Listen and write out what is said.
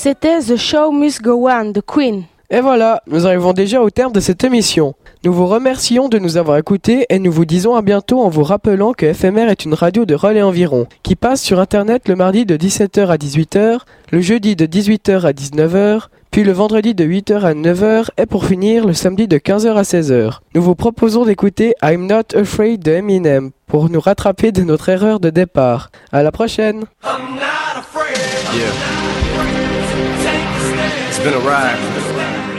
C'était The Show Must Go On de Queen. Et voilà, nous arrivons déjà au terme de cette émission. Nous vous remercions de nous avoir écoutés et nous vous disons à bientôt en vous rappelant que FMR est une radio de relais environ, qui passe sur internet le mardi de 17h à 18h, le jeudi de 18h à 19h, puis le vendredi de 8h à 9h et pour finir le samedi de 15h à 16h. Nous vous proposons d'écouter I'm Not Afraid de Eminem pour nous rattraper de notre erreur de départ. À la prochaine. Yeah. It's been a ride.